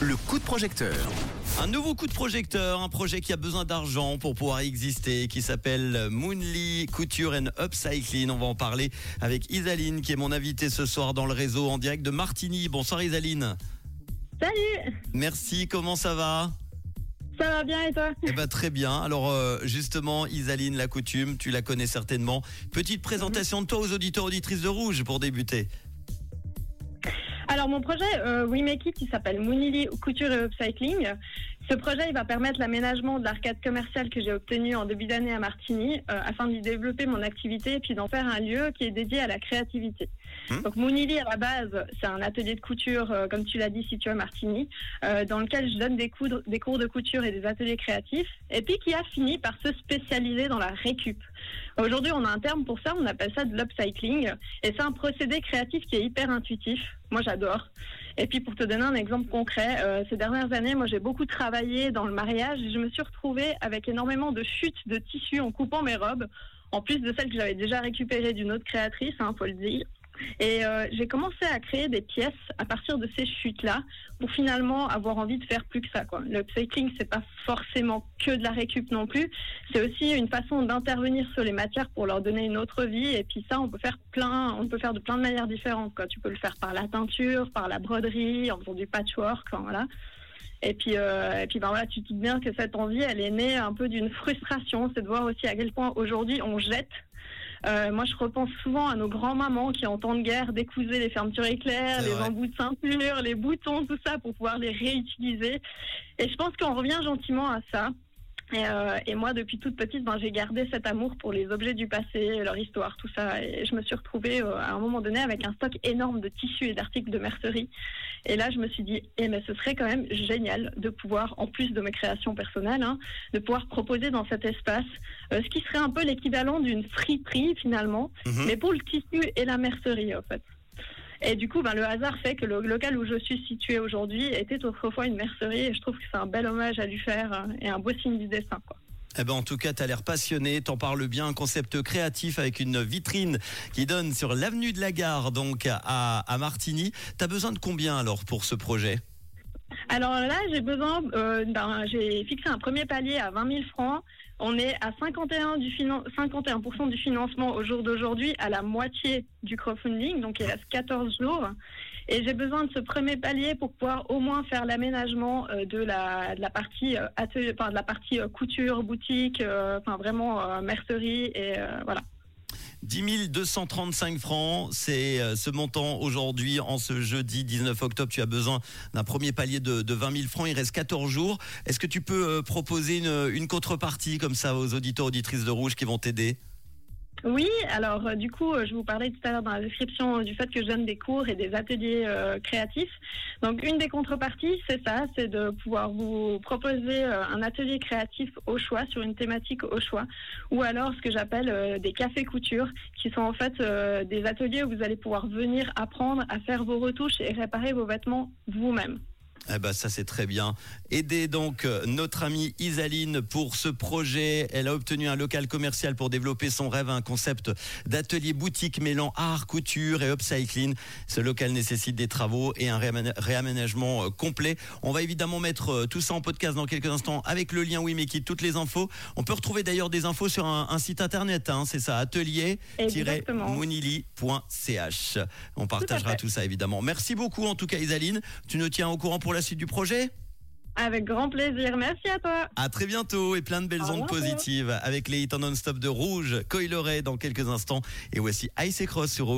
Le coup de projecteur. Un nouveau coup de projecteur, un projet qui a besoin d'argent pour pouvoir exister, qui s'appelle Moonly Couture and Upcycling. On va en parler avec Isaline, qui est mon invitée ce soir dans le réseau en direct de Martigny. Bonsoir Isaline. Salut Merci, comment ça va? Ça va bien et toi? Eh ben très bien. Alors euh, justement, Isaline, la coutume, tu la connais certainement. Petite présentation de toi aux auditeurs auditrices de Rouge pour débuter. Alors mon projet We Make It, il s'appelle Moonily Couture et Upcycling. Ce projet, il va permettre l'aménagement de l'arcade commerciale que j'ai obtenu en début d'année à Martigny, euh, afin d'y développer mon activité et puis d'en faire un lieu qui est dédié à la créativité. Hmm. Donc Moonily à la base, c'est un atelier de couture, euh, comme tu l'as dit, situé à Martigny, euh, dans lequel je donne des, coudres- des cours de couture et des ateliers créatifs, et puis qui a fini par se spécialiser dans la récup. Aujourd'hui, on a un terme pour ça, on appelle ça de l'upcycling, et c'est un procédé créatif qui est hyper intuitif. Moi, j'adore. Et puis, pour te donner un exemple concret, euh, ces dernières années, moi, j'ai beaucoup travaillé dans le mariage et je me suis retrouvée avec énormément de chutes de tissu en coupant mes robes, en plus de celles que j'avais déjà récupérées d'une autre créatrice, hein, faut le dire. Et euh, j'ai commencé à créer des pièces à partir de ces chutes-là pour finalement avoir envie de faire plus que ça. Le upcycling, c'est pas forcément que de la récup non plus. C'est aussi une façon d'intervenir sur les matières pour leur donner une autre vie. Et puis ça, on peut faire plein, on peut faire de plein de manières différentes. Tu peux le faire par la teinture, par la broderie, en faisant du patchwork, voilà. Et puis, euh, et puis ben voilà, tu te doutes bien que cette envie, elle est née un peu d'une frustration, c'est de voir aussi à quel point aujourd'hui on jette. Euh, moi, je repense souvent à nos grands-mamans qui, en temps de guerre, décousaient les fermetures éclairs, les vrai. embouts de ceinture, les boutons, tout ça, pour pouvoir les réutiliser. Et je pense qu'on revient gentiment à ça. Et, euh, et moi, depuis toute petite, ben, j'ai gardé cet amour pour les objets du passé, leur histoire, tout ça. Et je me suis retrouvée euh, à un moment donné avec un stock énorme de tissus et d'articles de mercerie. Et là, je me suis dit, eh mais ce serait quand même génial de pouvoir, en plus de mes créations personnelles, hein, de pouvoir proposer dans cet espace euh, ce qui serait un peu l'équivalent d'une friperie finalement, Mhm. mais pour le tissu et la mercerie en fait. Et du coup, ben, le hasard fait que le local où je suis située aujourd'hui était autrefois une mercerie et je trouve que c'est un bel hommage à lui faire euh, et un beau signe du destin. Eh ben en tout cas, tu as l'air passionné, t'en parles bien, un concept créatif avec une vitrine qui donne sur l'avenue de la Gare, donc à, à Martigny. T'as besoin de combien alors pour ce projet? Alors là, j'ai besoin, euh, j'ai fixé un premier palier à 20 000 francs. On est à 51, du finan- 51% du financement au jour d'aujourd'hui, à la moitié du crowdfunding, donc il reste 14 jours. Et j'ai besoin de ce premier palier pour pouvoir au moins faire l'aménagement euh, de la, de la partie euh, atelier, de la partie couture, boutique, enfin vraiment mercerie et voilà. 10 235 francs, c'est euh, ce montant aujourd'hui en ce jeudi 19 octobre. Tu as besoin d'un premier palier de, de 20 000 francs. Il reste 14 jours. Est-ce que tu peux euh, proposer une, une contrepartie comme ça aux auditeurs auditrices de Rouge qui vont t'aider? Oui, alors euh, du coup, euh, je vous parlais tout à l'heure dans la description euh, du fait que je donne des cours et des ateliers créatifs. Donc une des contreparties, c'est ça, c'est de pouvoir vous proposer un atelier créatif au choix sur une thématique au choix, ou alors ce que j'appelle des cafés couture, qui sont en fait des ateliers où vous allez pouvoir venir apprendre à faire vos retouches et réparer vos vêtements vous-même. Eh ben ça c'est très bien. Aidez donc euh, notre amie Isaline pour ce projet. Elle a obtenu un local commercial pour développer son rêve, un concept d'atelier boutique mêlant art, couture et upcycling. Ce local nécessite des travaux et un réaménagement euh, complet. On va évidemment mettre euh, tout ça en podcast dans quelques instants avec le lien Wimekit, toutes les infos. On peut retrouver d'ailleurs des infos sur un, un site internet, hein, c'est ça, Exactement. atelier-mounili.ch. On partagera fait. tout ça évidemment. Merci beaucoup en tout cas Isaline. Tu nous tiens au courant pour la suite du projet Avec grand plaisir. Merci à toi. À très bientôt et plein de belles ondes positives avec les hits en non-stop de Rouge, Coileray dans quelques instants et voici Ice et Cross sur Rouge.